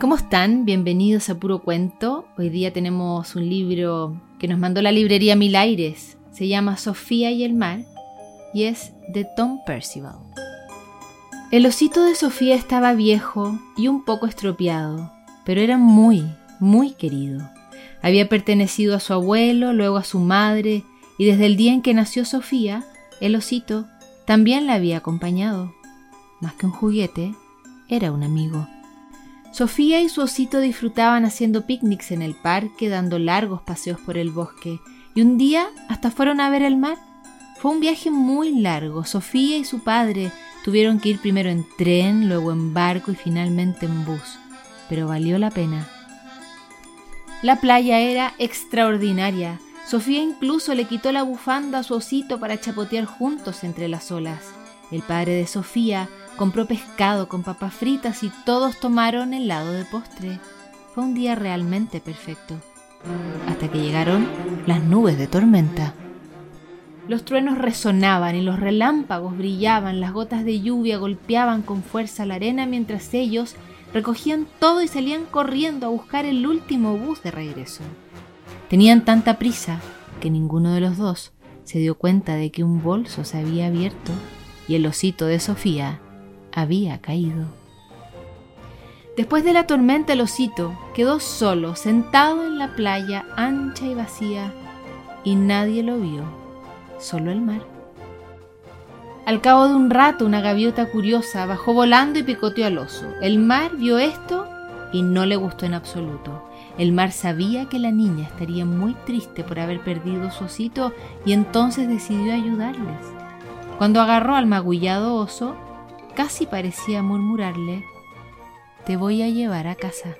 ¿Cómo están? Bienvenidos a Puro Cuento. Hoy día tenemos un libro que nos mandó la librería Mil Aires. Se llama Sofía y el mar y es de Tom Percival. El osito de Sofía estaba viejo y un poco estropeado, pero era muy, muy querido. Había pertenecido a su abuelo, luego a su madre, y desde el día en que nació Sofía, el osito también la había acompañado. Más que un juguete, era un amigo. Sofía y su osito disfrutaban haciendo picnics en el parque, dando largos paseos por el bosque, y un día hasta fueron a ver el mar. Fue un viaje muy largo. Sofía y su padre tuvieron que ir primero en tren, luego en barco y finalmente en bus, pero valió la pena. La playa era extraordinaria. Sofía incluso le quitó la bufanda a su osito para chapotear juntos entre las olas. El padre de Sofía compró pescado con papas fritas y todos tomaron helado de postre. Fue un día realmente perfecto. Hasta que llegaron las nubes de tormenta. Los truenos resonaban y los relámpagos brillaban, las gotas de lluvia golpeaban con fuerza la arena mientras ellos recogían todo y salían corriendo a buscar el último bus de regreso. Tenían tanta prisa que ninguno de los dos se dio cuenta de que un bolso se había abierto y el osito de Sofía había caído. Después de la tormenta el osito quedó solo, sentado en la playa ancha y vacía, y nadie lo vio, solo el mar. Al cabo de un rato una gaviota curiosa bajó volando y picoteó al oso. El mar vio esto y no le gustó en absoluto. El mar sabía que la niña estaría muy triste por haber perdido su osito y entonces decidió ayudarles. Cuando agarró al magullado oso, casi parecía murmurarle, Te voy a llevar a casa.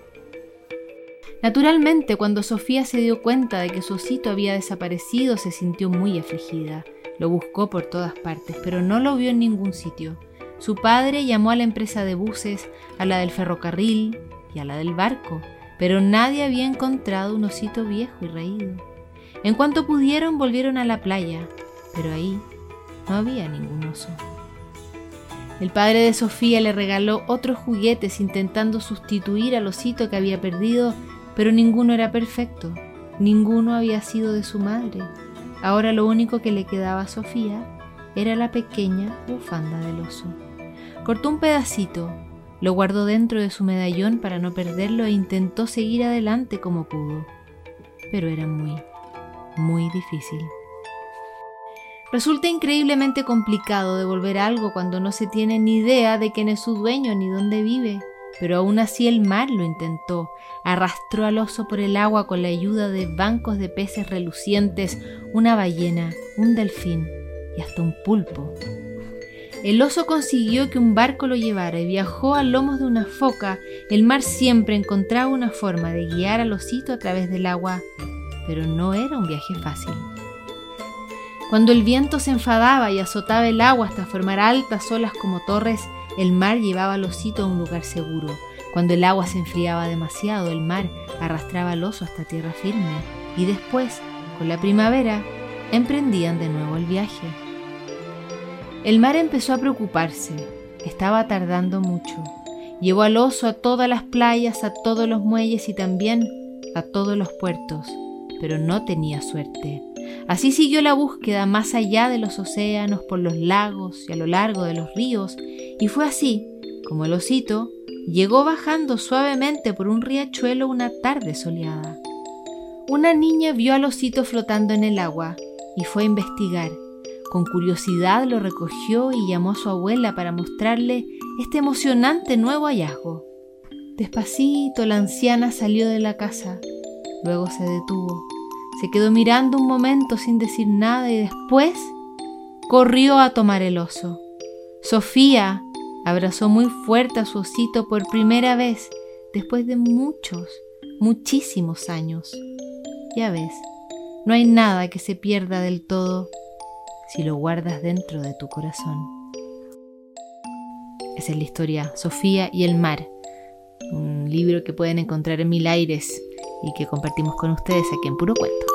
Naturalmente, cuando Sofía se dio cuenta de que su osito había desaparecido, se sintió muy afligida. Lo buscó por todas partes, pero no lo vio en ningún sitio. Su padre llamó a la empresa de buses, a la del ferrocarril y a la del barco, pero nadie había encontrado un osito viejo y reído. En cuanto pudieron, volvieron a la playa, pero ahí no había ningún oso. El padre de Sofía le regaló otros juguetes intentando sustituir al osito que había perdido, pero ninguno era perfecto, ninguno había sido de su madre. Ahora lo único que le quedaba a Sofía era la pequeña bufanda del oso. Cortó un pedacito, lo guardó dentro de su medallón para no perderlo e intentó seguir adelante como pudo, pero era muy, muy difícil. Resulta increíblemente complicado devolver algo cuando no se tiene ni idea de quién es su dueño ni dónde vive, pero aún así el mar lo intentó. Arrastró al oso por el agua con la ayuda de bancos de peces relucientes, una ballena, un delfín y hasta un pulpo. El oso consiguió que un barco lo llevara y viajó a lomos de una foca. El mar siempre encontraba una forma de guiar al osito a través del agua, pero no era un viaje fácil. Cuando el viento se enfadaba y azotaba el agua hasta formar altas olas como torres, el mar llevaba al osito a un lugar seguro. Cuando el agua se enfriaba demasiado, el mar arrastraba al oso hasta tierra firme. Y después, con la primavera, emprendían de nuevo el viaje. El mar empezó a preocuparse. Estaba tardando mucho. Llevó al oso a todas las playas, a todos los muelles y también a todos los puertos, pero no tenía suerte. Así siguió la búsqueda más allá de los océanos, por los lagos y a lo largo de los ríos, y fue así como el osito llegó bajando suavemente por un riachuelo una tarde soleada. Una niña vio al osito flotando en el agua y fue a investigar. Con curiosidad lo recogió y llamó a su abuela para mostrarle este emocionante nuevo hallazgo. Despacito la anciana salió de la casa, luego se detuvo se quedó mirando un momento sin decir nada y después corrió a tomar el oso. Sofía abrazó muy fuerte a su osito por primera vez después de muchos, muchísimos años. Ya ves, no hay nada que se pierda del todo si lo guardas dentro de tu corazón. Esa es la historia Sofía y el mar, un libro que pueden encontrar en Mil Aires y que compartimos con ustedes aquí en Puro Cuento.